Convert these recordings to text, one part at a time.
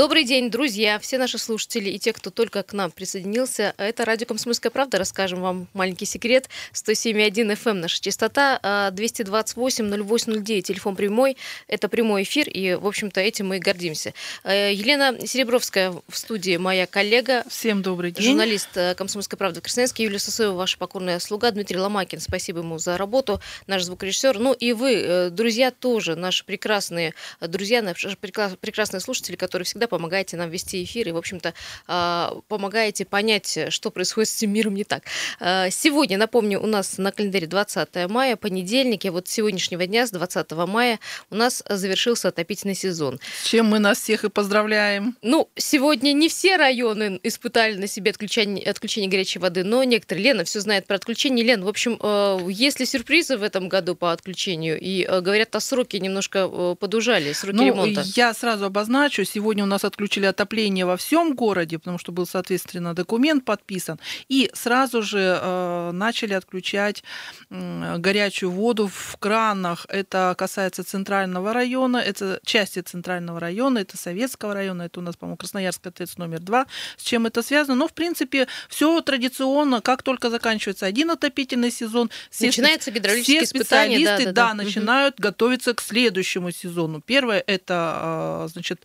Добрый день, друзья, все наши слушатели и те, кто только к нам присоединился. Это радио «Комсомольская правда». Расскажем вам маленький секрет. 107.1 FM наша частота, 228-0809, телефон прямой. Это прямой эфир, и, в общем-то, этим мы и гордимся. Э, Елена Серебровская в студии, моя коллега. Всем добрый день. Журналист э, «Комсомольской правды» Красноярский, Юлия Сосоева, ваша покорная слуга, Дмитрий Ломакин. Спасибо ему за работу, наш звукорежиссер. Ну и вы, э, друзья, тоже, наши прекрасные друзья, наши прекрасные слушатели, которые всегда помогаете нам вести эфир и, в общем-то, а, помогаете понять, что происходит с этим миром не так. А, сегодня, напомню, у нас на календаре 20 мая, понедельник, и вот с сегодняшнего дня, с 20 мая, у нас завершился отопительный сезон. С чем мы нас всех и поздравляем. Ну, сегодня не все районы испытали на себе отключение, отключение горячей воды, но некоторые. Лена все знает про отключение. Лен, в общем, э, есть ли сюрпризы в этом году по отключению? И э, говорят, о сроки немножко э, подужали, сроки ну, ремонта. Я сразу обозначу. Сегодня у нас отключили отопление во всем городе, потому что был, соответственно, документ подписан. И сразу же э, начали отключать э, горячую воду в кранах. Это касается центрального района, это части центрального района, это Советского района, это у нас, по-моему, Красноярская ТЭЦ номер два. С чем это связано? Но, в принципе, все традиционно, как только заканчивается один отопительный сезон, все, Начинается гидравлические все специалисты да, да, да, да. начинают угу. готовиться к следующему сезону. Первое это, э, значит,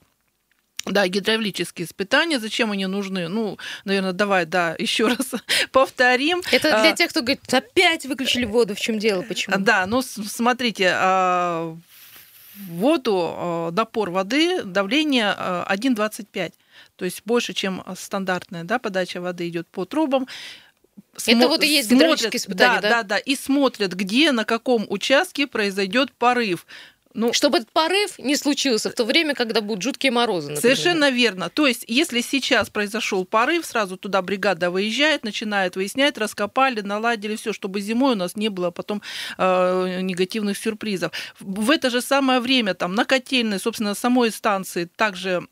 да, гидравлические испытания, зачем они нужны? Ну, наверное, давай, да, еще раз повторим. Это для а, тех, кто говорит, опять выключили воду, в чем дело, почему? Да, ну, смотрите, а, воду, а, напор воды, давление 1,25, то есть больше, чем стандартная да, подача воды идет по трубам. Смо- Это вот и есть гидравлические испытания, да? Да, да, да, и смотрят, где, на каком участке произойдет порыв. Ну, Чтобы этот порыв не случился в то время, когда будут жуткие морозы. Например. Совершенно верно. То есть, если сейчас произошел порыв, сразу туда бригада выезжает, начинает выяснять, раскопали, наладили все, чтобы зимой у нас не было потом э, негативных сюрпризов. В это же самое время там на котельной, собственно, самой станции также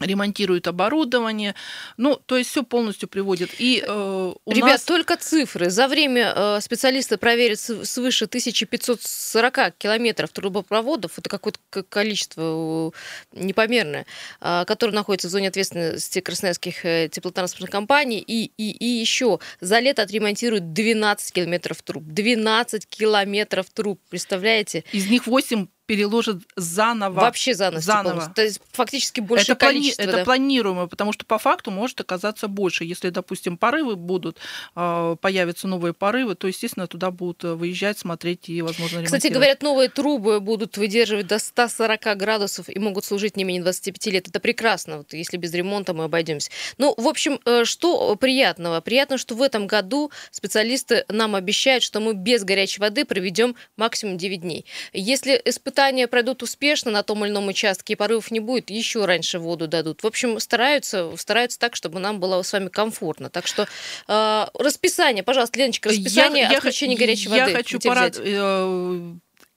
ремонтируют оборудование, ну, то есть все полностью приводит. И э, у Ребят, нас... только цифры. За время э, специалисты проверят свыше 1540 километров трубопроводов, это какое-то количество непомерное, э, которое находится в зоне ответственности красноярских э, теплотранспортных компаний, и, и, и еще за лето отремонтируют 12 километров труб. 12 километров труб, представляете? Из них 8 переложат заново. Вообще заново. заново. То есть фактически больше это количество. Плани... Да? Это планируемо, потому что по факту может оказаться больше. Если, допустим, порывы будут, а, появятся новые порывы, то, естественно, туда будут э, выезжать, смотреть и, возможно, Кстати, говорят, новые трубы будут выдерживать до 140 градусов и могут служить не менее 25 лет. Это прекрасно, вот, если без ремонта мы обойдемся. Ну, в общем, э, что приятного? Приятно, что в этом году специалисты нам обещают, что мы без горячей воды проведем максимум 9 дней. Если испытать испытания пройдут успешно на том или ином участке, и порывов не будет, еще раньше воду дадут. В общем, стараются, стараются так, чтобы нам было с вами комфортно. Так что э, расписание, пожалуйста, Леночка, расписание я, отключения я, горячей я воды. Хочу порад...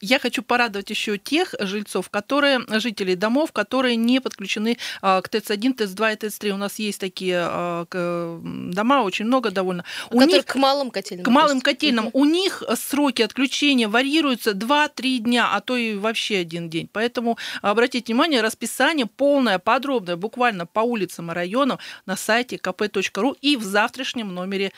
Я хочу порадовать еще тех жильцов, которые, жителей домов, которые не подключены а, к ТЭЦ-1, ТЭЦ-2 и ТЭЦ-3. У нас есть такие а, дома, очень много довольно. У них, к малым котельным. К малым котельным. Угу. У них сроки отключения варьируются 2-3 дня, а то и вообще один день. Поэтому обратите внимание, расписание полное, подробное, буквально по улицам и районам на сайте kp.ru и в завтрашнем номере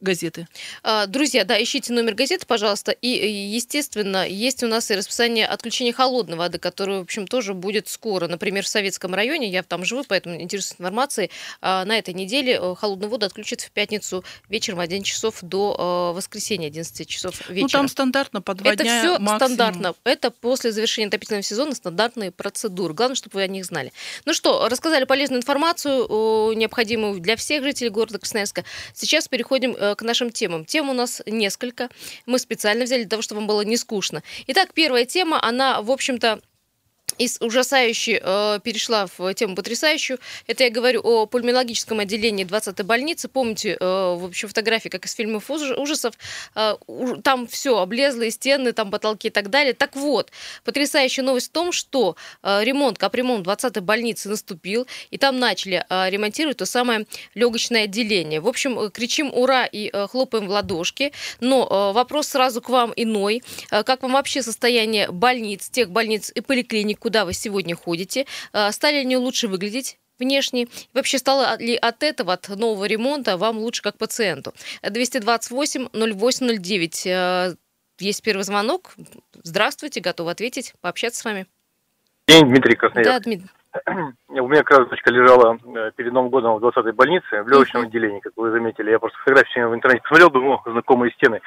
газеты. А, друзья, да, ищите номер газеты, пожалуйста. И, естественно, есть у нас и расписание отключения холодной воды, которое, в общем, тоже будет скоро. Например, в Советском районе, я там живу, поэтому интересуюсь информацией, а, на этой неделе э, холодную воду отключат в пятницу вечером в 11 часов до э, воскресенья 11 часов вечера. Ну, там стандартно по два Это дня все максимум. стандартно. Это после завершения отопительного сезона стандартные процедуры. Главное, чтобы вы о них знали. Ну что, рассказали полезную информацию, необходимую для всех жителей города Красноярска. Сейчас переходим э, к нашим темам. Тем у нас несколько. Мы специально взяли для того, чтобы вам было не скучно. Итак, первая тема, она, в общем-то, из ужасающей э, перешла в тему потрясающую. Это я говорю о пульмонологическом отделении 20-й больницы. Помните, э, в общем, фотографии, как из фильмов ужасов. Э, там все облезло, и стены, там потолки и так далее. Так вот, потрясающая новость в том, что э, ремонт, капремонт 20-й больницы наступил, и там начали э, ремонтировать то самое легочное отделение. В общем, э, кричим «Ура!» и э, хлопаем в ладошки. Но э, вопрос сразу к вам иной. Э, как вам вообще состояние больниц, тех больниц и поликлиник, куда вы сегодня ходите, стали ли они лучше выглядеть, внешне? Вообще стало ли от этого, от нового ремонта вам лучше как пациенту? 228-0809. Есть первый звонок. Здравствуйте, готовы ответить, пообщаться с вами. День, Дмитрий Красноярск. Да, Дмитрий. У меня дочка лежала э, перед Новым годом в 20-й больнице, в легочном отделении, как вы заметили. Я просто фотографии в интернете посмотрел, думаю, знакомые стены.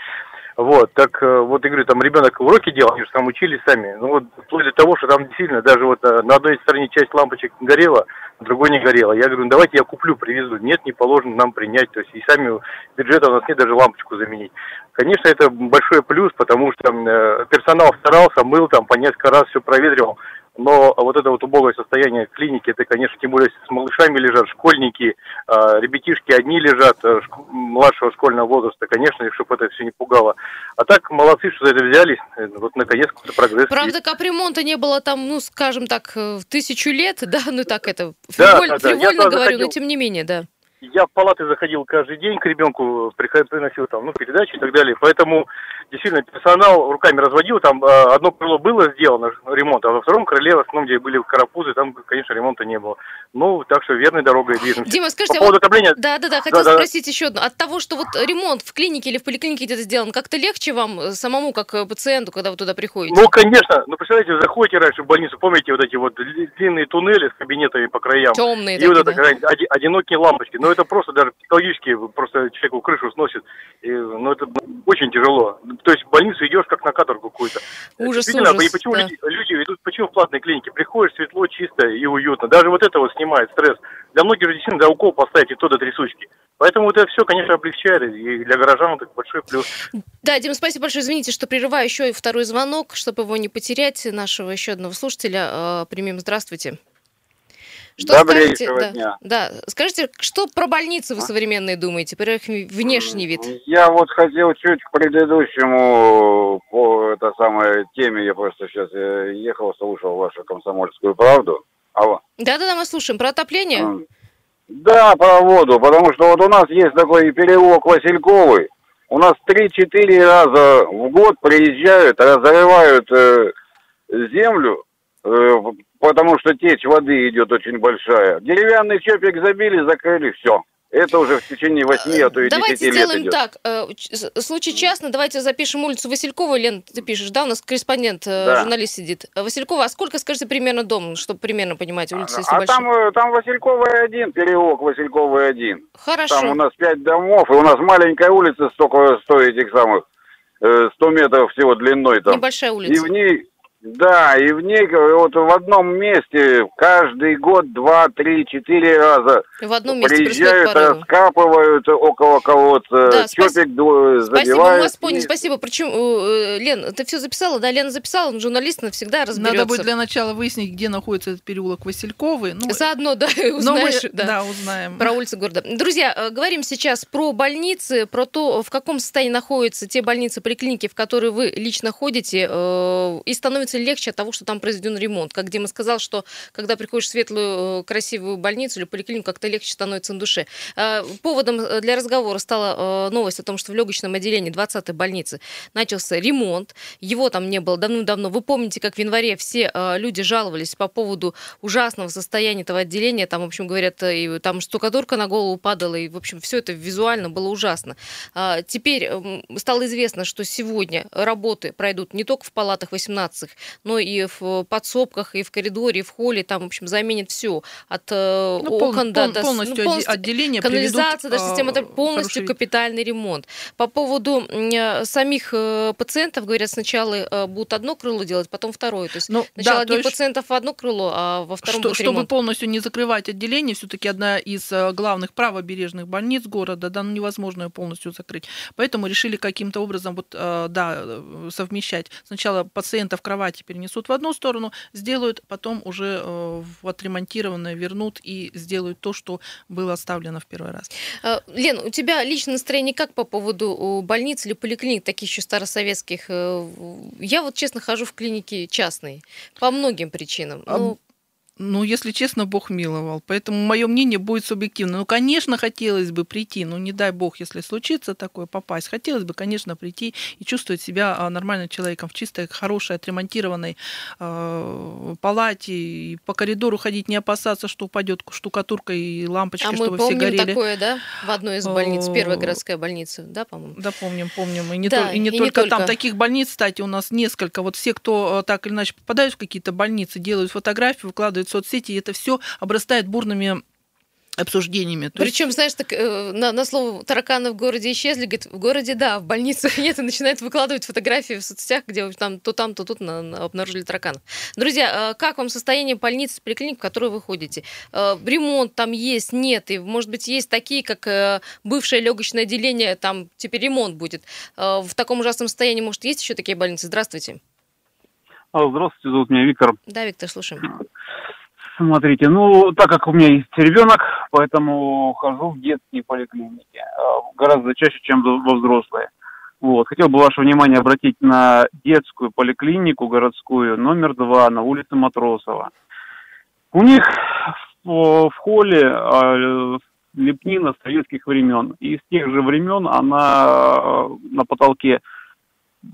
Вот, так э, вот, я говорю, там ребенок уроки делал, они же там учились сами. Ну вот, вплоть до того, что там действительно даже вот э, на одной стороне часть лампочек горела, на другой не горела. Я говорю, ну давайте я куплю, привезу. Нет, не положено нам принять. То есть и сами бюджета у нас нет даже лампочку заменить. Конечно, это большой плюс, потому что э, персонал старался, мыл там по несколько раз, все проветривал. Но вот это вот убогое состояние клиники, это, конечно, тем более с малышами лежат, школьники, а, ребятишки одни лежат, э, младшего школьного возраста, конечно, чтобы это все не пугало. А так, молодцы, что за это взялись, э, вот наконец какой-то прогресс. Правда, капремонта не было там, ну, скажем так, э, тысячу лет, да, ну так это, фриволь, да, да. фривольно говорю, заходил... но тем не менее, да я в палаты заходил каждый день к ребенку, приносил там, ну, передачи и так далее. Поэтому действительно персонал руками разводил. Там э, одно крыло было сделано, ремонт, а во втором крыле, в основном, где были карапузы, там, конечно, ремонта не было. Ну, так что верной дорогой движемся. Дима, скажите, По поводу вот... отопления... Да, да, да, хотел да, спросить да. еще одно. От того, что вот ремонт в клинике или в поликлинике где-то сделан, как-то легче вам э, самому, как э, пациенту, когда вы туда приходите? Ну, конечно. Ну, представляете, заходите раньше в больницу, помните вот эти вот длинные туннели с кабинетами по краям? Темные И такие, вот это да? одинокие лампочки. Ну, это просто даже психологически просто человеку крышу сносит. И, ну, это очень тяжело. То есть в больницу идешь как на каторгу какую-то. Ужас, ужас. И почему да. люди, люди идут, почему в платной клинике? Приходишь, светло, чисто и уютно. Даже вот это вот снимает стресс. Для многих же действительно за укол поставить и то до трясучки. Поэтому это все, конечно, облегчает, и для горожан это большой плюс. Да, Дима, спасибо большое. Извините, что прерываю еще и второй звонок, чтобы его не потерять. Нашего еще одного слушателя э, примем. Здравствуйте. Что скажете, да, дня. Да, скажите, что про больницы вы а? современные думаете, про их внешний вид? Я вот хотел чуть к предыдущему по этой самой теме, я просто сейчас э, ехал, слушал вашу комсомольскую правду. Алло. Да-да-да, мы слушаем. Про отопление? Да, про воду, потому что вот у нас есть такой переулок Васильковый, у нас 3-4 раза в год приезжают, разрывают э, землю, э, потому что течь воды идет очень большая. Деревянный чопик забили, закрыли, все. Это уже в течение 8, а то и 10 давайте лет сделаем идет. так. Э, случай частный. Давайте запишем улицу Василькова. Лен, ты пишешь, да? У нас корреспондент, э, да. журналист сидит. Василькова, а сколько, скажите, примерно дом, чтобы примерно понимать, улица если А большая? там, э, там Васильковый один, переулок Васильковый один. Хорошо. Там у нас 5 домов, и у нас маленькая улица столько стоит этих самых 100 метров всего длиной там. Небольшая улица. И в ней да, и в ней вот в одном месте каждый год два, три, четыре раза в одном месте приезжают, раскапывают около колодца, да, чопик забивают. Спасибо, мы вас поняли, спасибо. Причем, э, Лен, ты все записала? Да, Лена записала, он журналист навсегда разберется. Надо будет для начала выяснить, где находится этот переулок Васильковый. Ну, Заодно, да, узнаешь. Мы, да, да, узнаем. Про улицы города. Друзья, э, говорим сейчас про больницы, про то, в каком состоянии находятся те больницы, поликлиники, в которые вы лично ходите, э, и становится становится легче от того, что там произведен ремонт. Как Дима сказал, что когда приходишь в светлую, э, красивую больницу или поликлинику, как-то легче становится на душе. Э, поводом э, для разговора стала новость о том, что в легочном отделении 20-й больницы начался ремонт. Его там не было давно-давно. Вы помните, как в январе все люди жаловались по поводу ужасного состояния этого отделения. Там, в общем, говорят, и там штукатурка на голову падала, и, в общем, все это визуально было ужасно. Теперь стало известно, что сегодня работы пройдут не только в палатах 18 но и в подсобках, и в коридоре, и в холле, там, в общем, заменит все. От э, ну, окон пол, до... Полностью, ну, полностью отделение Канализация, даже система, это полностью хороший... капитальный ремонт. По поводу э, самих э, пациентов, говорят, сначала будут одно крыло делать, потом второе. То есть ну, сначала да, одних есть... пациентов в одно крыло, а во втором что, будет Чтобы ремонт. полностью не закрывать отделение, все-таки одна из главных правобережных больниц города, да, ну невозможно ее полностью закрыть. Поэтому решили каким-то образом вот, да, совмещать сначала пациентов в кровати кровати перенесут в одну сторону, сделают, потом уже э, в отремонтированное вернут и сделают то, что было оставлено в первый раз. Э, Лен, у тебя личное настроение как по поводу больниц или поликлиник, таких еще старосоветских? Э, я вот, честно, хожу в клиники частные по многим причинам. Ну, Ну, если честно, Бог миловал. Поэтому мое мнение будет субъективно. Ну, конечно, хотелось бы прийти, ну, не дай Бог, если случится такое, попасть. Хотелось бы, конечно, прийти и чувствовать себя а, нормальным человеком в чистой, хорошей, отремонтированной э, палате. И по коридору ходить, не опасаться, что упадет штукатурка и лампочки, а чтобы мы помним все горели. такое, да, в одной из больниц, первая городская больница, да, по-моему? Да, помним, помним. И не, Да, тол- и не и не только только. там. Таких больниц, кстати, у нас несколько. Вот все, кто э, так или иначе попадают в какие-то больницы, делают фотографии, выкладывают в соцсети, и это все обрастает бурными обсуждениями. То есть Причем, знаешь, так э, на, на слово тараканы в городе исчезли, говорит, в городе да, в больницах нет, и начинает выкладывать фотографии в соцсетях, где там то там, то тут на- на- обнаружили тараканов. Друзья, э, как вам состояние больницы, поликлиник, в которую вы ходите? Э, Ремонт там есть, нет, и, может быть, есть такие, как бывшее легочное отделение, там теперь ремонт будет. В таком ужасном состоянии, может, есть еще такие больницы? Здравствуйте. А, Здравствуйте, зовут меня Виктор. Да, Виктор, слушаем. Смотрите, ну, так как у меня есть ребенок, поэтому хожу в детские поликлиники. а, Гораздо чаще, чем во взрослые. Вот. Хотел бы ваше внимание обратить на детскую поликлинику городскую номер два на улице Матросова. У них в, в холле а, лепнина советских времен. И с тех же времен она а, на потолке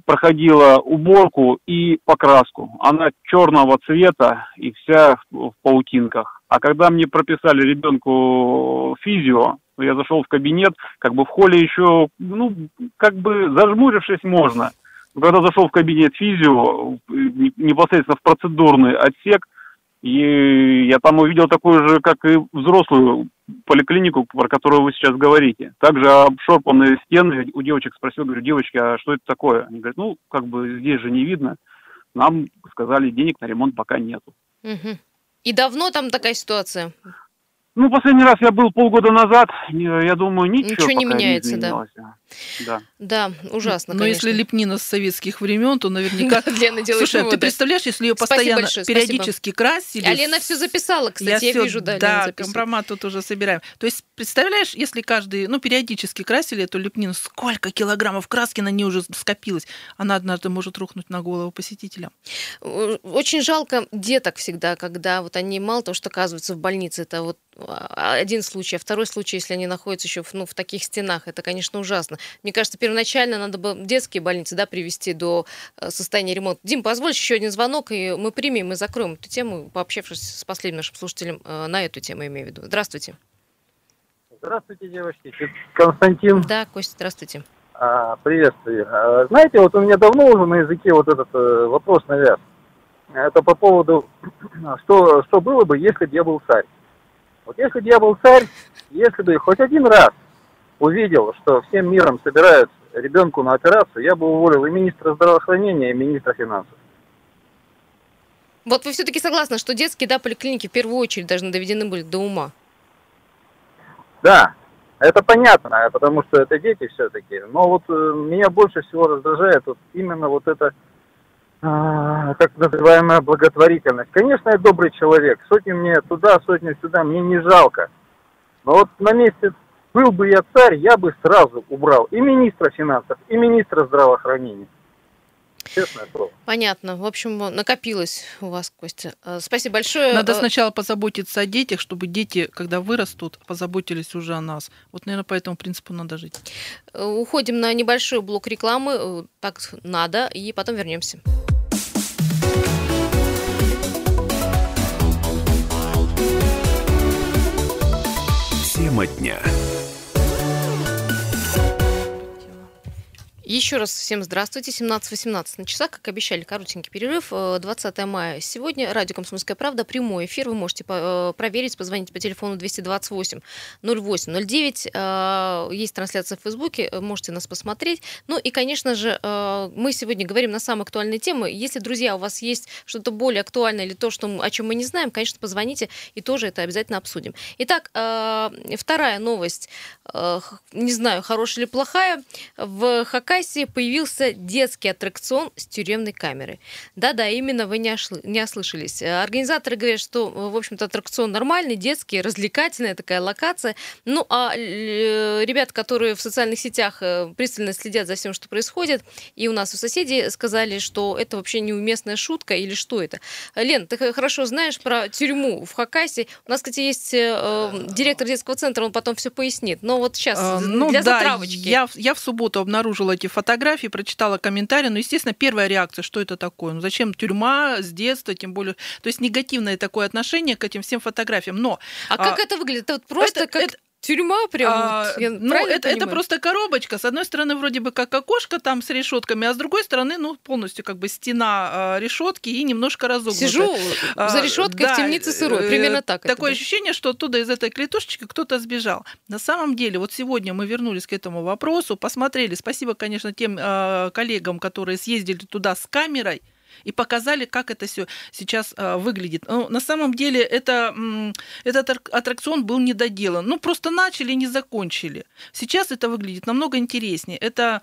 проходила уборку и покраску. Она черного цвета и вся в паутинках. А когда мне прописали ребенку физио, я зашел в кабинет, как бы в холле еще, ну, как бы зажмурившись можно. Но когда зашел в кабинет физио, не- непосредственно в процедурный отсек, и я там увидел такую же, как и взрослую поликлинику, про которую вы сейчас говорите. Также обшорпанные стены. У девочек спросил, говорю, девочки, а что это такое? Они говорят, ну, как бы здесь же не видно. Нам сказали, денег на ремонт пока нету. Мгм. И давно там такая ситуация? Ну, последний раз я был полгода назад, не- я думаю, ничего, Ничего не меняется, да. изменилось. да. Да, ужасно, Но если конечно. лепнина с советских времен, то наверняка... Лена делает Слушай, а ты представляешь, если ее постоянно большое, спасибо. периодически красили... А Лена все записала, кстати, я, вижу, да, да, компромат тут уже собираем. То есть, представляешь, если каждый, ну, периодически красили эту лепнину, сколько килограммов краски на ней уже скопилось, она однажды может рухнуть на голову посетителям. Э, Очень жалко деток всегда, когда вот они мало того, что оказываются в больнице, это вот один случай, а второй случай, если они находятся еще в, ну, в таких стенах, это, конечно, ужасно. Мне кажется, первоначально надо было детские больницы да, привести до э, состояния ремонта. Дим, позволь еще один звонок, и мы примем и закроем эту тему, пообщавшись с последним нашим слушателем э, на эту тему, имею в виду. Здравствуйте. Здравствуйте, девочки. Константин, Да, Костя, здравствуйте. а, приветствую. А, Знаете, вот у меня давно уже на языке вот этот э, вопрос навяз. Это по поводу, что, что было бы, если бы я был царь. Вот если бы я был царь, если бы хоть один раз увидел, что всем миром собирают ребенку на операцию, я бы уволил и министра здравоохранения, и министра финансов. Вот вы все-таки согласны, что детские да, поликлиники в первую очередь должны доведены были до ума? Да, это понятно, потому что это дети все-таки. Но вот э, меня больше всего раздражает вот именно вот это так называемая благотворительность. Конечно, я добрый человек. Сотни мне туда, сотни сюда, мне не жалко. Но вот на месте был бы я царь, я бы сразу убрал и министра финансов, и министра здравоохранения. Честное слово. Понятно. В общем, накопилось у вас, Костя. Э, Спасибо большое. Надо Э, сначала позаботиться о детях, чтобы дети, когда вырастут, позаботились уже о нас. Вот, наверное, по этому принципу надо жить. Э, Уходим на небольшой блок рекламы. Так надо, и потом вернемся. Тема дня. Еще раз всем здравствуйте. 17.18 на часах, как обещали, коротенький перерыв. Э, 20 мая сегодня. Радио «Комсомольская правда». Прямой эфир. Вы можете э, проверить, позвонить по телефону 228 08 09. Э, Есть трансляция в Фейсбуке, э, можете нас посмотреть. Ну и, конечно же, э, мы сегодня говорим на самые актуальные темы. Если, друзья, у вас есть что-то более актуальное или то, что, о чем мы не знаем, конечно, позвоните и тоже это обязательно обсудим. Итак, э, вторая новость. Э, Не знаю, хорошая или плохая. В Хакасии Хакасии появился детский аттракцион с тюремной камерой. Да-да, именно вы не, ошлы- не ослышались. Э, Организаторы говорят, что, в общем-то, аттракцион нормальный, детский, развлекательная такая локация. Ну, а э, ребят, которые в социальных сетях э, пристально следят за всем, что происходит, и у нас у соседей сказали, что это вообще неуместная шутка или что это. Лен, ты хорошо знаешь про тюрьму в Хакасии. У нас, кстати, есть э, э, директор детского центра, он потом все пояснит. Но вот сейчас Ну для да, затравочки. я, я в субботу обнаружила эти фотографии, прочитала комментарии. Ну, естественно, первая реакция, что это такое? Ну, зачем тюрьма с детства, тем более... То есть негативное такое отношение к этим всем фотографиям. Но А как это выглядит? Это вот просто это- как это- тюрьма прям? А, вот, я ну, это, это просто коробочка. С одной стороны, вроде бы как окошко там с решетками, а с другой стороны, ну, полностью как бы стена а, решетки и немножко разогнутая. Сижу А, за решеткой в да, темнице сырой. э, Примерно так. это, Такое да. ощущение, что оттуда из этой клетушечки кто-то сбежал. На самом деле, вот сегодня мы вернулись к этому вопросу, посмотрели. Спасибо, конечно, тем э, коллегам, которые съездили туда с камерой и показали, как это все сейчас э, выглядит. Ну, на самом деле это, этот аттракцион был недоделан. Ну, просто начали, не закончили. Сейчас это выглядит намного интереснее. Это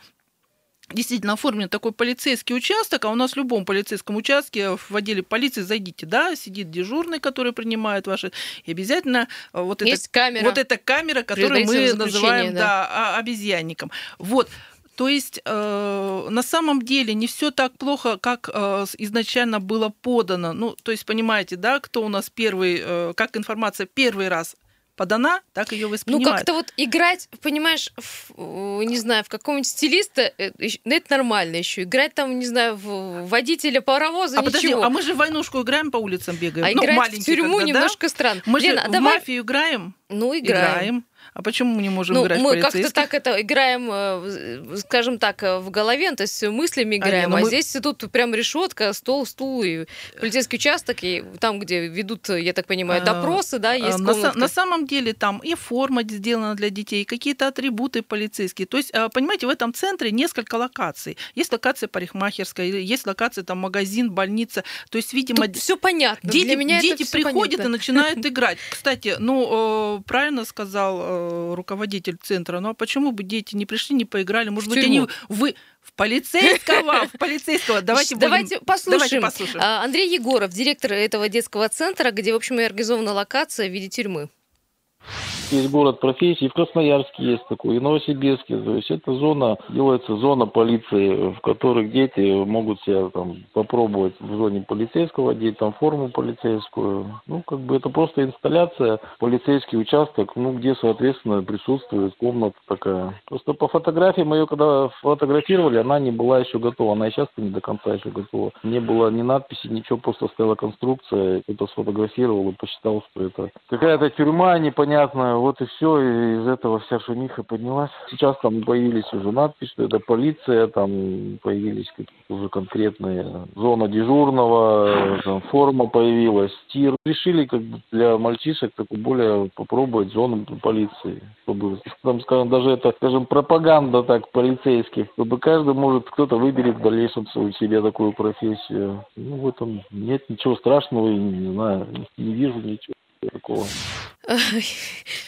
действительно оформлен такой полицейский участок, а у нас в любом полицейском участке в отделе полиции зайдите, да, сидит дежурный, который принимает ваши, и обязательно э, вот Есть камера. вот эта камера, которую мы называем заключения, да. а- обезьянником. Вот. То есть э, на самом деле не все так плохо, как э, изначально было подано. Ну, то есть понимаете, да, кто у нас первый, э, как информация первый раз подана, так ее Ну, воспринимают. как-то вот играть, понимаешь, в, э, не знаю, в какого-нибудь стилиста, э, ещё- ну, это нормально еще. Играть там, не знаю, в водителя паровоза, а подожди, ничего. а мы же в войнушку играем по улицам бегаем. А ну, играть в тюрьму когда, да? немножко странно. Мы Лена, же а в давай... мафию играем. Ну, играем. А почему мы не можем Ну, играть в мы как-то полицейских? так это играем, э, скажем так, э, в голове, то есть мыслями А, играем. не, А, ну мы- здесь тут прям решетка, стол, стул и полицейский участок, и там, где ведут, я так понимаю, А, допросы, да, есть А, на, комнатка. на самом деле там и форма сделана для детей, какие-то атрибуты полицейские. То есть, а, понимаете, в этом центре несколько локаций. Есть локация парикмахерская, есть локация там магазин, больница. То есть, видимо, все понятно. дети, Для меня дети приходят понятно. и начинают играть. Кстати, ну, правильно сказал э, руководитель центра, ну а почему бы дети не пришли, не поиграли? Может В быть, тюрьму. они вы в полицейского, в полицейского. Давайте будем- Давайте послушаем. Давайте послушаем. А, Андрей Егоров, директор этого детского центра, где, в общем, и организована локация в виде тюрьмы. Есть город профессий, в Красноярске есть такой, и в Новосибирске. То есть это зона, делается зона полиции, в которой дети могут себя там попробовать в зоне полицейского, одеть там форму полицейскую. Ну, как бы это просто инсталляция, полицейский участок, ну, где, соответственно, присутствует комната такая. Просто по фотографиям ее, когда фотографировали, она не была еще готова. Она и сейчас не до конца еще готова. Не было ни надписи, ничего, просто стояла конструкция. Кто-то сфотографировал и посчитал, что это какая-то тюрьма непонятная. Вот и все, и из этого вся шумиха поднялась. Сейчас там появились уже надписи, что это полиция, там появились какие-то уже конкретные зона дежурного, там форма появилась, тир. Решили как бы для мальчишек такую более попробовать зону полиции, чтобы, там, скажем, даже это, скажем, пропаганда так полицейских, чтобы каждый может, кто-то выберет в дальнейшем свою себе такую профессию. Ну, в этом нет ничего страшного, и, не знаю, не вижу ничего такого.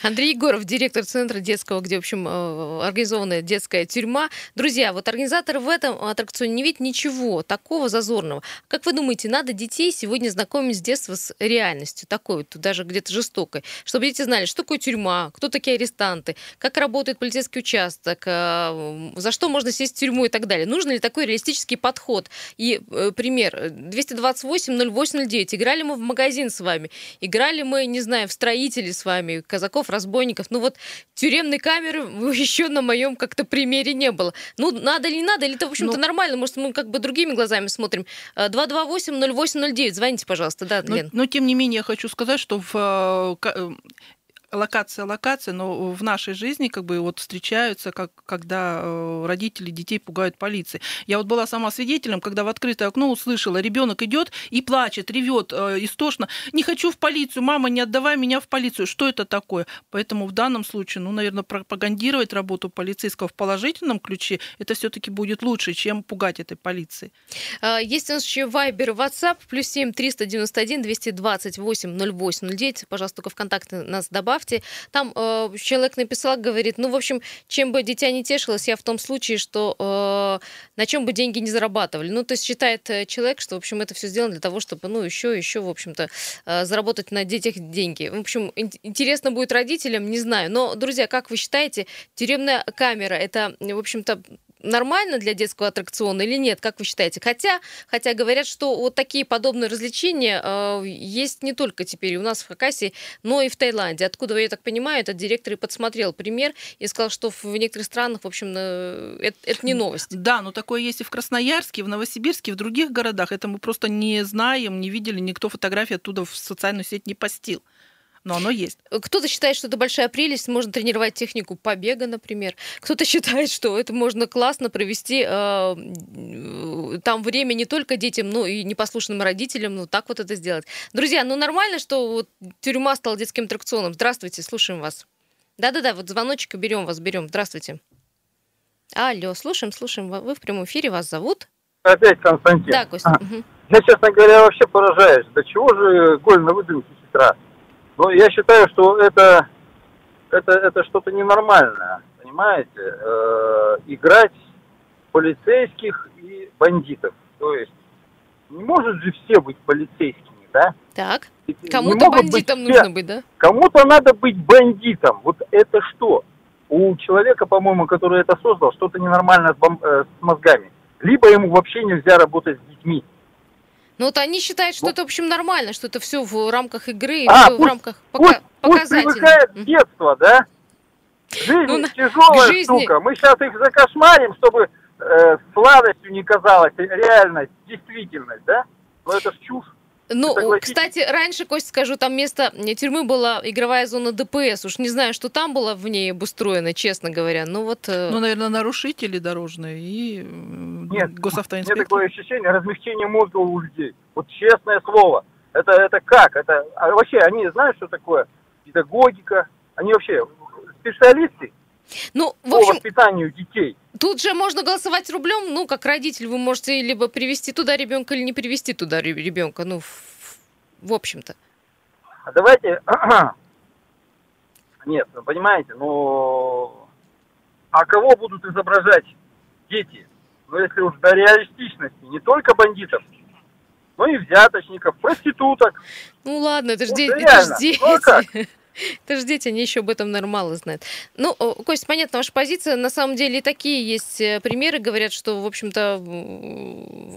Андрей Егоров, директор центра детского, где, в общем, э, организованная детская тюрьма. Друзья, вот организаторы в этом аттракционе не видят ничего такого зазорного. Как вы думаете, надо детей сегодня знакомить с детства с реальностью, такой вот, даже где-то жестокой, чтобы дети знали, что такое тюрьма, кто такие арестанты, как работает полицейский участок, э, за что можно сесть в тюрьму и так далее. Нужен ли такой реалистический подход? И э, пример, 228-08-09. Играли мы в магазин с вами, играли мы, не знаю, в строителей с вами, казаков, разбойников. Ну вот тюремной камеры еще на моем как-то примере не было. Ну, надо или не надо, или это, в общем-то, Ну- нормально. Может, мы как бы другими глазами смотрим. Э, 228-08-09. Звоните, пожалуйста. Да, Но, Лен. но тем не менее я хочу сказать, что в э, э, локация локация, но в нашей жизни как бы вот встречаются, как, когда э, родители детей пугают полицией. Я вот была сама свидетелем, когда в открытое окно услышала, ребенок идет и плачет, ревет э, истошно, не хочу в полицию, мама, не отдавай меня в полицию. Что это такое? Поэтому в данном случае, ну, наверное, пропагандировать работу полицейского в положительном ключе, это все-таки будет лучше, чем пугать этой полицией. А, Есть у нас еще Вайбер WhatsApp, плюс 7 391 228 08 09. Пожалуйста, только ВКонтакте нас добавьте. Добавьте. Там э, человек написал, говорит, ну, в общем, чем бы дитя не тешилось, я в том случае, что э, на чем бы деньги не зарабатывали. Ну, то есть считает э, человек, что, в общем, это все сделано для того, чтобы, ну, еще, еще, в общем-то, э, заработать на детях деньги. В общем, ин- интересно будет родителям, не знаю. Но, друзья, как вы считаете, тюремная камера, это, в общем-то, нормально для детского аттракциона или нет, как вы считаете? Хотя, хотя говорят, что вот такие подобные развлечения э, есть не только теперь у нас в Хакасии, но и в Таиланде. Откуда, я так понимаю, этот директор и подсмотрел пример и сказал, что в некоторых странах, в общем, э, это, это не новость. Да, но такое есть и в Красноярске, и в Новосибирске, и в других городах. Это мы просто не знаем, не видели, никто фотографии оттуда в социальную сеть не постил. Но оно есть. Кто-то считает, что это большая прелесть, можно тренировать технику побега, например. Кто-то считает, что это можно классно провести э, там время не только детям, но и непослушным родителям, ну так вот это сделать. Друзья, ну нормально, что вот тюрьма стала детским аттракционом. Здравствуйте, слушаем вас. Да-да-да, вот звоночек берем вас, берем. Здравствуйте. Алло, слушаем, слушаем. Вы в прямом эфире, вас зовут? Опять Константин. Да, Костя. А. мгм. Я, честно говоря, вообще поражаюсь. До чего же голь на выдумке хитра? Но я считаю, что это, это, это что-то ненормальное, понимаете? Э, играть полицейских и бандитов. То есть не может же все быть полицейскими, да? Так, кому-то могут быть все. нужно быть, да? Кому-то надо быть бандитом. Вот это что? У человека, по-моему, который это создал, что-то ненормальное с, бом- э, с мозгами. Либо ему вообще нельзя работать с детьми. Ну вот они считают, что Ну. это, в общем, нормально, что это все в рамках игры, А, все в пусть- рамках Пусть, пока- пусть привыкает Мгм. детства, да? Жизнь Ну, тяжелая жизни- штука. Мы сейчас их закошмарим, чтобы э, сладостью не казалась реальность, действительность, да? Но это ж чушь. Ну, кстати, раньше, Костя, скажу, там вместо тюрьмы была игровая зона ДПС. Уж не знаю, что там было в ней обустроено, честно говоря. Ну вот... э, Ну, наверное, нарушители дорожные и э, Нет, госавтоинспектор. такое ощущение размягчения мозга у людей. Вот честное слово. Это, это как? Это, а вообще, они знают, что такое педагогика? Они вообще специалисты Ну, в по общем, воспитанию детей. тут же можно голосовать рублем. Ну, как родитель, вы можете либо привести туда ребенка, или не привести туда ребенка. Ну, в, в общем-то. А давайте... Нет, ну, понимаете, ну... А кого будут изображать дети? Ну, если уж до реалистичности, не только бандитов, но и взяточников, проституток. Ну ладно, это же Ну, дети. Это ж дети. Ну, а как? Это же дети, они еще об этом нормально знают. Ну, Кость, понятно, ваша позиция. На самом деле и такие есть э, примеры. Говорят, что, в общем-то,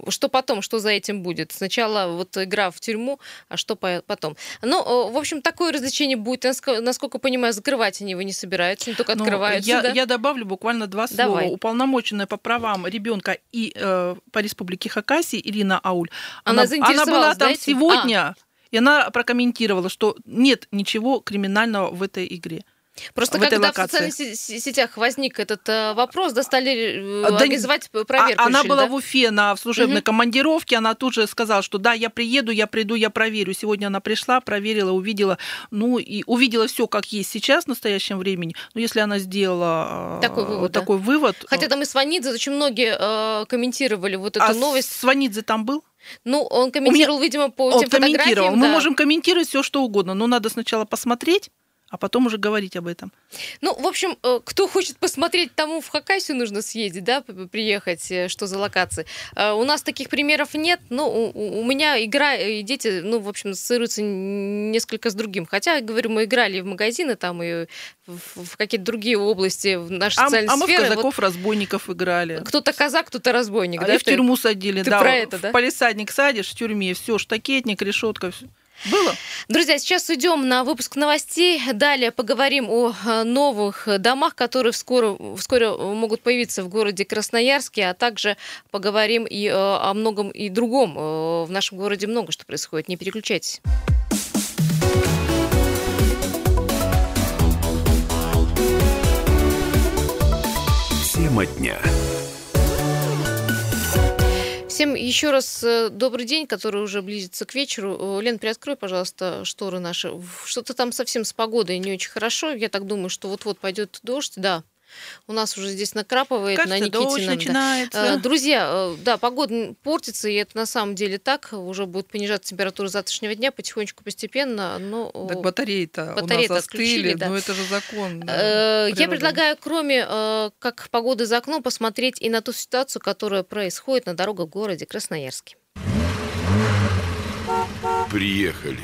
что потом, что за этим будет. Сначала вот игра в тюрьму, а что по- потом. Ну, в общем, такое развлечение будет. Наско- Насколько понимаю, закрывать они его не собираются, не только Ну, открываются. я, да? я добавлю буквально два Давай. слова. Уполномоченная по правам ребенка и э, по республике Хакасия Ирина Ауль. Она она заинтересовалась, была да, там этим? сегодня. И она прокомментировала, что нет ничего криминального в этой игре. Просто в этой когда в социальных се- се- сетях возник этот э, вопрос, да, стали э, А, да, организовать проверку. А- она решили, была да? в Уфе на служебной Мгм. командировке, она тут же сказала, что да, я приеду, я приду, я проверю. Сегодня она пришла, проверила, увидела, ну и увидела все, как есть сейчас в настоящем времени. Но если она сделала э, Такой вывод, да. такой вывод, Хотя там и Сванидзе, очень многие э, комментировали вот эту а новость. Сванидзе там был? Ну, он комментировал, видимо, по Он тем фотографиям. комментировал. Мы да. можем комментировать все, что угодно, но надо сначала посмотреть, а потом уже говорить об этом. Ну, в общем, э, кто хочет посмотреть, тому в Хакасию нужно съездить, да, приехать, э, что за локации. Э, У нас таких примеров нет, но у, меня игра и дети, ну, в общем, ассоциируются несколько с другим. Хотя, говорю, мы играли в магазины там и в, в какие-то другие области в нашей А, социальной а мы в сфере. Вот казаков-разбойников играли. кто-то казак, кто-то разбойник, А да? и в тюрьму садили, ты да. про это, в да? палисадник садишь в тюрьме, все, штакетник, решетка, всё. Было? Друзья, сейчас уйдем на выпуск новостей. Далее поговорим о э, новых домах, которые вскоре, вскоре могут появиться в городе Красноярске, а также поговорим и э, о многом и другом. Э, В нашем городе много что происходит. Не переключайтесь. Тема дня. Всем еще раз э, добрый день, который уже близится к вечеру. Э, Лен, приоткрой, пожалуйста, шторы наши. Что-то там совсем с погодой не очень хорошо. Я так думаю, что вот-вот пойдет дождь. Да, У нас уже здесь накрапывает Кажется, на Никитина. да. начинается. Э, Друзья, э, да, погода портится, и это на самом деле так. Уже будет понижаться температура завтрашнего дня потихонечку, постепенно. Но Так батареи-то у батареи-то нас остыли, да. но это же закон. да, Э, Я предлагаю, кроме э, как погоды за окном, посмотреть и на ту ситуацию, которая происходит на дорогах в городе Красноярске. Приехали.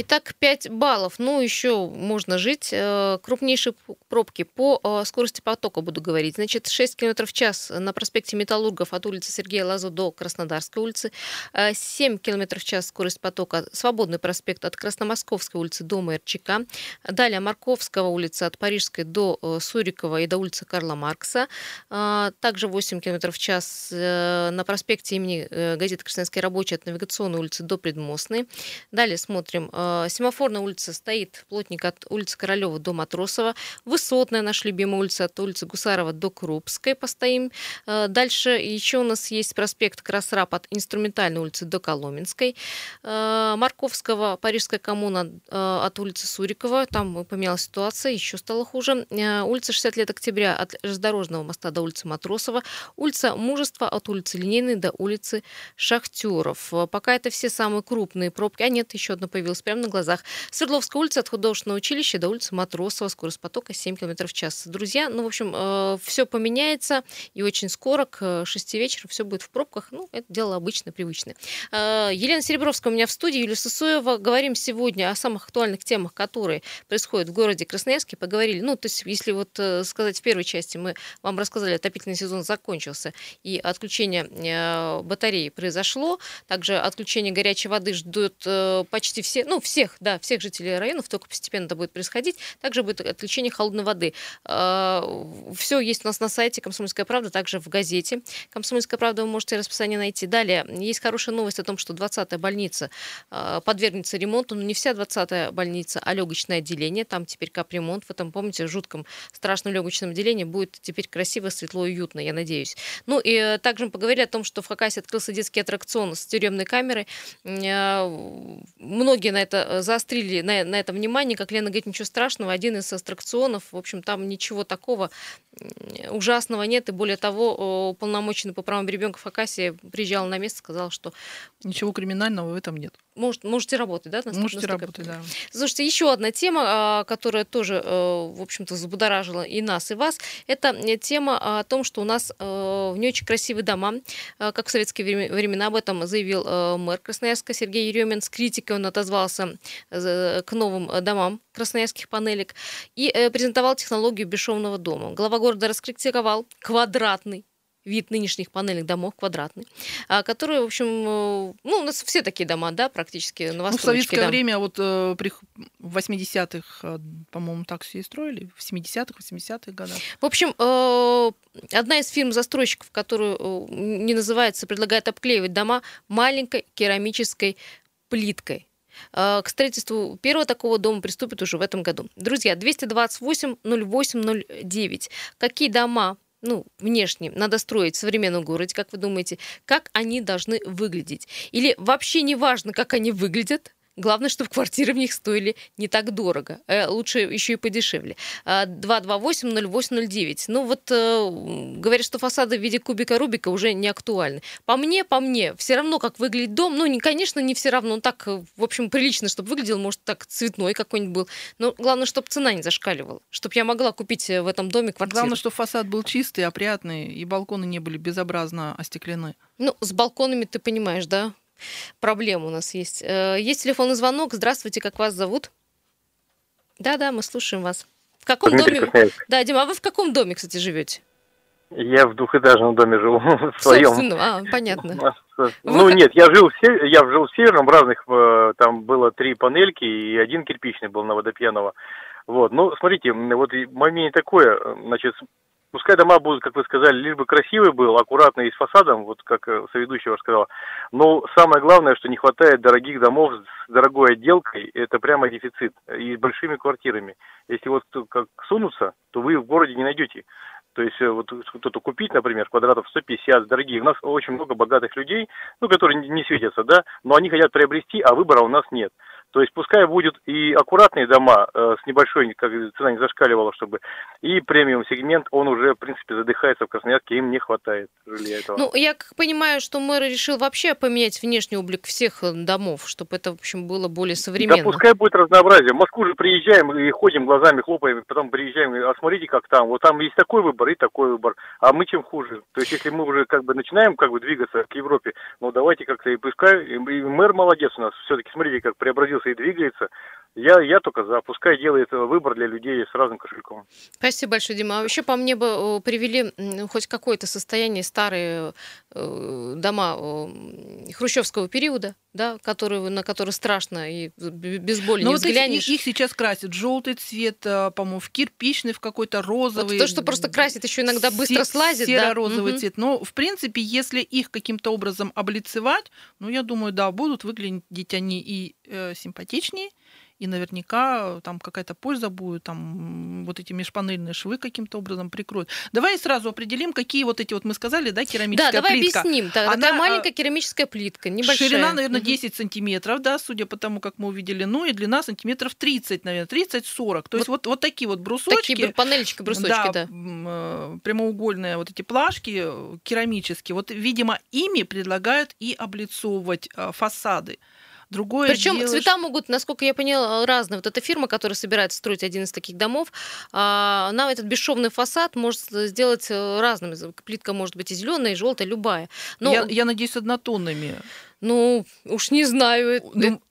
Итак, 5 баллов. Ну, еще можно жить. Э, Крупнейшие пробки по э, скорости потока буду говорить. Значит, 6 км в час на проспекте Металлургов от улицы Сергея Лазо до Краснодарской улицы. Э, 7 км в час скорость потока. Свободный проспект от Красномосковской улицы до МРЧК. Далее Марковского улица от Парижской до э, Сурикова и до улицы Карла Маркса. Также 8 км в час э, на проспекте имени э, газеты «Красноярский рабочий» от Навигационной улицы до Предмостной. Далее смотрим. Э, Семафорная улица стоит плотник от улицы Королева до Матросова. Высотная наша любимая улица от улицы Гусарова до Крупской постоим. Э, Дальше еще у нас есть проспект Красрап от Инструментальной улицы до Коломенской. Э, Марковского, Парижская коммуна от улицы Сурикова. Там поменялась ситуация, еще стало хуже. Улица 60 лет октября от железнодорожного моста до улицы Матросова. Улица Мужества от улицы Линейной до улицы Шахтеров. Пока это все самые крупные пробки. А нет, еще одна появилась прямо на глазах. Свердловская улица от художественного училища до улицы Матросова. Скорость потока 7 км в час. Друзья, ну, в общем, все поменяется. И очень скоро к 6 вечера все будет в пробках. Ну, это дело обычное, привычное. Э, Елена Серебровская у меня в студии, Юлия Сысоева. Говорим сегодня о самых актуальных темах, которые происходят в городе Красноярске. Поговорили, ну, то есть, если вот э, сказать в первой части, мы вам рассказали, отопительный сезон закончился, и отключение э, батареи произошло. Также отключение горячей воды ждут э, почти все, ну, всех, да, всех жителей районов, только постепенно это будет происходить. Также будет отключение холодной воды. Все есть у нас на сайте «Комсомольская правда», также в газете «Комсомольская правда» вы можете расписание найти. Далее, есть хорошая новость о том, что 20-я больница э, подвергнется ремонту, но не вся 20-я больница, а легочное отделение. Там теперь капремонт. В этом, помните, жутком, страшном легочном отделении будет теперь красиво, светло и уютно, я надеюсь. Ну и э, также мы поговорили о том, что в Хакасе открылся детский аттракцион с тюремной камерой. Э, Многие на это э, заострили на, на это внимание. Как Лена говорит, ничего страшного. Один из аттракционов, в общем, там ничего такого ужасного нет. И более того, уполномоченный по правам ребенка в Хакасе приезжал на место, сказал, что Ничего криминального в этом нет. может, можете работать, да? насколько- Можете насколько я работать, да. Слушайте, еще одна тема, а, которая тоже, э, в общем-то, взбудоражила и нас, и вас, это э, тема о том, что у нас э, не очень красивые дома, как в советские време- времена об этом заявил мэр Красноярска Сергей Еремин. С критикой он отозвался э, к новым э, домам красноярских панелек и э, презентовал технологию бесшовного дома. Глава города раскритиковал квадратный вид нынешних панельных домов квадратный, а, которые, в общем, э, ну, у нас все такие дома, да, практически Ну, в советское да. время, вот при х- в 80-х, э, по-моему, так все и строили, в 70-х, 80-х годах. В общем, одна из фирм-застройщиков, которую не называется, предлагает обклеивать дома маленькой керамической плиткой. Э, К строительству первого такого дома приступят уже в этом году. Друзья, 228 08 09. Какие дома ну, внешне надо строить в современном городе, как вы думаете, как они должны выглядеть? Или вообще не важно, как они выглядят, Главное, чтобы квартиры в них стоили не так дорого. Э, Лучше еще и подешевле. А, 228-0809. Ну вот э, говорят, что фасады в виде кубика Рубика уже не актуальны. По мне, по мне, все равно, как выглядит дом. Ну, не, конечно, не все равно. Он так, э, в общем, прилично, чтобы выглядел. Может, так цветной какой-нибудь был. Но главное, чтобы цена не зашкаливала. Чтобы я могла купить в этом доме квартиру. Главное, чтобы фасад был чистый, опрятный, и балконы не были безобразно остеклены. Ну, с балконами ты понимаешь, да? Проблема у нас есть. Э, Есть телефонный звонок. Здравствуйте, как вас зовут? Да-да, мы слушаем вас. В каком Дмитрий доме? Красноярск. Да, Дима, а вы в каком доме, кстати, живете? Я в двухэтажном доме живу, в своем. А, понятно. Ну Вы- нет, я жил в сев- я жил в северном, разных, э, там было три панельки и один кирпичный был на Водопьянова. Вот, ну смотрите, вот мнение такое, э, значит, пускай дома будут, как вы сказали, лишь бы красивый был, аккуратный и с фасадом, вот как э, соведущая сказала. Но самое главное, что не хватает дорогих домов с дорогой отделкой, это прямо дефицит и с большими квартирами. Если вот как сунуться, то вы в городе не найдете. То есть э, вот кто-то купить, например, квадратов 150, дорогие. У нас очень много богатых людей, ну, которые не светятся, да, но они хотят приобрести, а выбора у нас нет. То есть пускай будет и аккуратные дома э, с небольшой, как цена не зашкаливала, чтобы и премиум сегмент, он уже, в принципе, задыхается в Красноярске, им не хватает жилья этого. Ну, я как понимаю, что мэр решил вообще поменять внешний облик всех э, домов, чтобы это, в общем, было более современно. Да пускай будет разнообразие. В Москву же приезжаем и ходим глазами, хлопаем, потом приезжаем, а смотрите, как там. Вот там есть такой выбор и такой выбор. А мы чем хуже? То есть, если мы уже как бы начинаем как бы двигаться к Европе, ну давайте как-то и пускай, и мэр молодец у нас, все-таки смотрите, как и двигается. Я, я только за. Пускай делает выбор для людей с разным кошельком. Спасибо большое, Дима. А еще по мне бы привели хоть какое-то состояние старые э, дома хрущевского периода, да, которые, на которые страшно и без боли Но ну, не вот взглянешь. Их, их сейчас красят желтый цвет, э, по-моему, в кирпичный, в какой-то розовый. Вот то, что просто красит, еще иногда быстро слазит. Серо-розовый да? цвет. Но, в принципе, если их каким-то образом облицевать, ну, я думаю, да, будут выглядеть они и э, симпатичнее, и наверняка э, там какая-то польза будет, там вот эти межпанельные швы каким-то образом прикроют. Давай сразу определим, какие вот эти вот мы сказали, да, керамическая да, давай плитка. объясним. Да, Она, такая маленькая керамическая плитка, небольшая. Ширина, наверное, 10 сантиметров, да, судя по тому, как мы увидели, ну и длина сантиметров 30, наверное, 30-40. То есть вот, вот такие вот брусочки. Такие панельчики, брусочки, да. да. Э, прямоугольные вот эти плашки э, керамические. Вот, видимо, ими предлагают и облицовывать фасады. Другое Причем дело, цвета могут, насколько я поняла, разные. Вот эта фирма, которая собирается строить один из таких домов, а, она этот бесшовный фасад может сделать э, разным. Плитка может быть и зеленая, и желтая, любая. Но... Я, я надеюсь, однотонными. Ну, уж не знаю. Ну,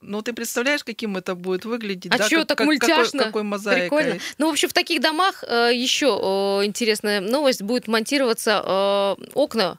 ну, ты представляешь, каким это будет выглядеть? А да? что, как, так как, мультяшно? Какой, какой мозаикой. Прикольно. Ну, в общем, в таких домах э, еще э, интересная новость. Будет монтироваться э, окна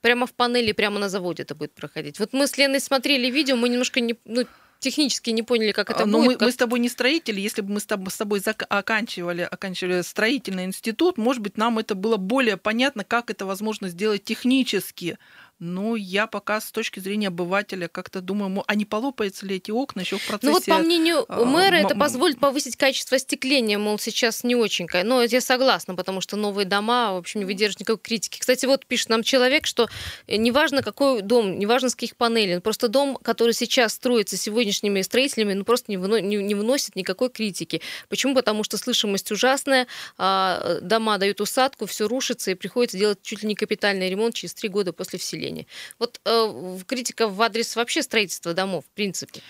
Прямо в панели, прямо на заводе это будет проходить. Вот мы с Леной смотрели видео, мы немножко не, ну, технически не поняли, как это Но будет. Мы, как... мы с тобой не строители. Если бы мы с тобой, с тобой зак- оканчивали, оканчивали строительный институт, может быть, нам это было более понятно, как это возможно сделать технически. Ну, я пока с точки зрения обывателя как-то думаю, а не полопаются ли эти окна еще в процессе... Ну вот по мнению а, мэра это позволит повысить качество остекления, мол, сейчас не очень. Но я согласна, потому что новые дома, в общем, не выдержат никакой критики. Кстати, вот пишет нам человек, что э, неважно какой дом, неважно с каких панелей, просто дом, который сейчас строится сегодняшними строителями, ну просто не, выно, не, не выносит никакой критики. Почему? Потому что слышимость ужасная, а, дома дают усадку, все рушится, и приходится делать чуть ли не капитальный ремонт через три года после вселения населения. Вот э, критика в адрес вообще строительства домов, в принципе.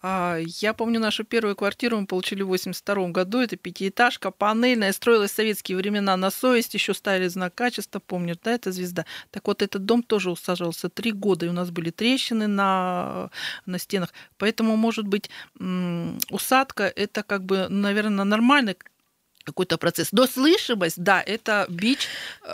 А, я помню нашу первую квартиру мы получили в 82 году. Это пятиэтажка, панельная, строилась в советские времена на совесть, еще ставили знак качества, помню, да, это звезда. Так вот, этот дом тоже усаживался три года, и у нас были трещины на, на стенах. Поэтому, может быть, усадка это как бы, наверное, нормальный какой-то процесс. Но слышимость, да, это бич.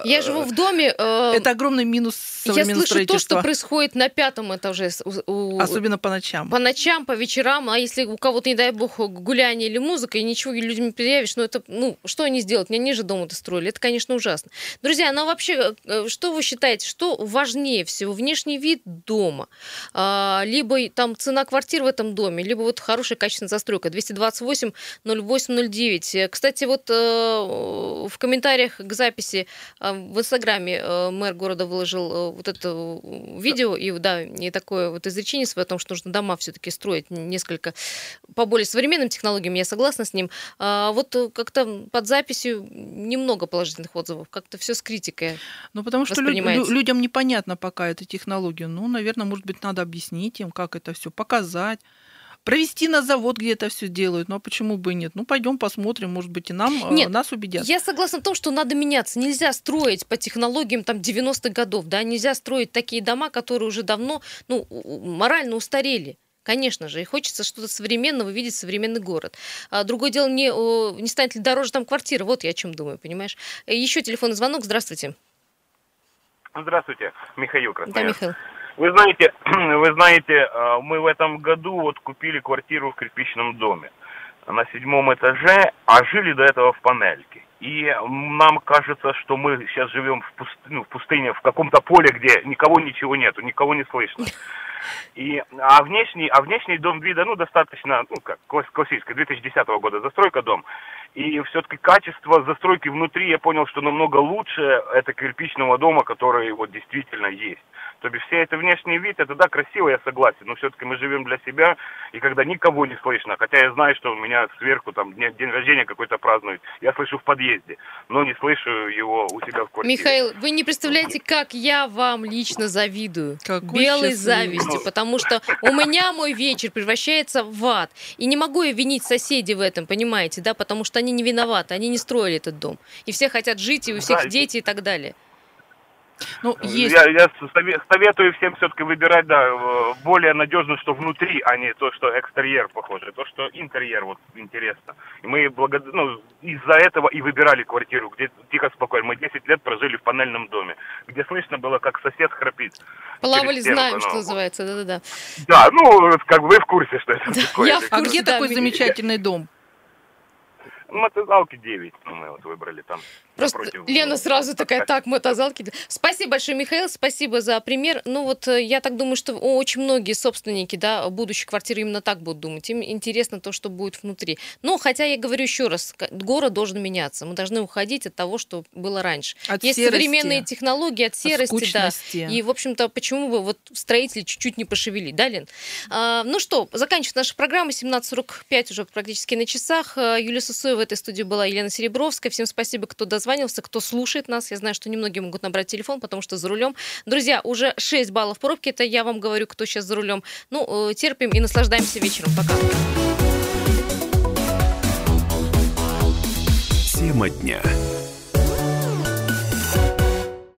Я живу в доме. Э, это огромный минус Я слышу то, что происходит на пятом этаже. У, Особенно по ночам. По ночам, по вечерам. А если у кого-то, не дай бог, гуляние или музыка, и ничего людям не предъявишь, ну это, ну, что они сделают? Мне ниже дома-то строили. Это, конечно, ужасно. Друзья, ну вообще, э, что вы считаете, что важнее всего? Внешний вид дома, а, либо там цена квартиры в этом доме, либо вот хорошая качественная застройка. 228 08 09. Кстати, вот вот э, в комментариях к записи э, в Инстаграме э, мэр города выложил вот это видео и да и такое вот изречение свое о том, что нужно дома все-таки строить несколько по более современным технологиям. Я согласна с ним. А вот как-то под записью немного положительных отзывов, как-то все с критикой. Ну потому что лю- людям непонятно пока эта технология. Ну, наверное, может быть, надо объяснить им, как это все показать провести на завод, где это все делают. Ну а почему бы и нет? Ну пойдем посмотрим, может быть, и нам э, нет, нас убедят. Я согласна в том, что надо меняться. Нельзя строить по технологиям там 90-х годов, да, нельзя строить такие дома, которые уже давно, ну, морально устарели. Конечно же, и хочется что-то современного видеть, современный город. А другое дело, не, не станет ли дороже там квартира, вот я о чем думаю, понимаешь. Еще телефонный звонок, здравствуйте. Здравствуйте, Михаил Красноярск. Да, Михаил. Вы знаете, вы знаете, э, мы в этом году вот купили квартиру в кирпичном доме на седьмом этаже, а жили до этого в панельке. И нам кажется, что мы сейчас живем в, пустыне, ну, в пустыне, в каком-то поле, где никого ничего нету, никого не слышно. И, а, внешний, а внешний дом вида, ну, достаточно, ну, как классическая, 2010 года застройка дом. И все-таки качество застройки внутри, я понял, что намного лучше это кирпичного дома, который вот действительно есть. То бишь, все это внешний вид, это да, красиво, я согласен, но все-таки мы живем для себя, и когда никого не слышно, хотя я знаю, что у меня сверху там день, день рождения какой-то празднует, я слышу в подъезде, но не слышу его у себя в квартире. Михаил, вы не представляете, как я вам лично завидую. Какой Белой счастливый. завистью, потому что у меня мой вечер превращается в ад. И не могу я винить соседей в этом, понимаете, да, потому что они не виноваты, они не строили этот дом. И все хотят жить, и у всех Да, дети и так далее. Ну, есть Я, я сове- советую всем все-таки выбирать, да, э, более надежно, что внутри, а не то, что экстерьер похоже. То, что интерьер, вот, интересно. И мы благо- ну, из-за этого и выбирали квартиру, где тихо, спокойно. Мы 10 лет прожили в панельном доме, где слышно было, как сосед храпит. Плавали, стенку, знаем, ну. что называется, да-да-да. Да, ну, как бы вы в курсе, что это такое. я в А курсе, где да, такой ми- замечательный дом? Мотозалки 9 ну, мы вот выбрали там. Просто напротив, Лена ну, сразу такая, так, мотозалки. Спасибо большое, Михаил, спасибо за пример. Ну вот э, я так думаю, что очень многие собственники, да, будущей квартиры именно так будут думать. Им интересно то, что будет внутри. Но хотя я говорю еще раз, город должен меняться. Мы должны уходить от того, что было раньше. От Есть серости, современные технологии, от от серости, да. скучности. И, в общем-то, почему бы вот строители чуть-чуть не пошевелить, да, Лен? А, ну что, заканчивается наша программа. 17.45 уже практически на часах. А, Юлия Сусоева в этой студии была, Елена Серебровская. Всем спасибо, кто дозванивался, кто слушает нас. Я знаю, что немногие могут набрать телефон, потому что за рулем. Друзья, уже 6 баллов пробки. Это я вам говорю, кто сейчас за рулем. Ну, э, терпим и наслаждаемся вечером. Пока. Тема дня.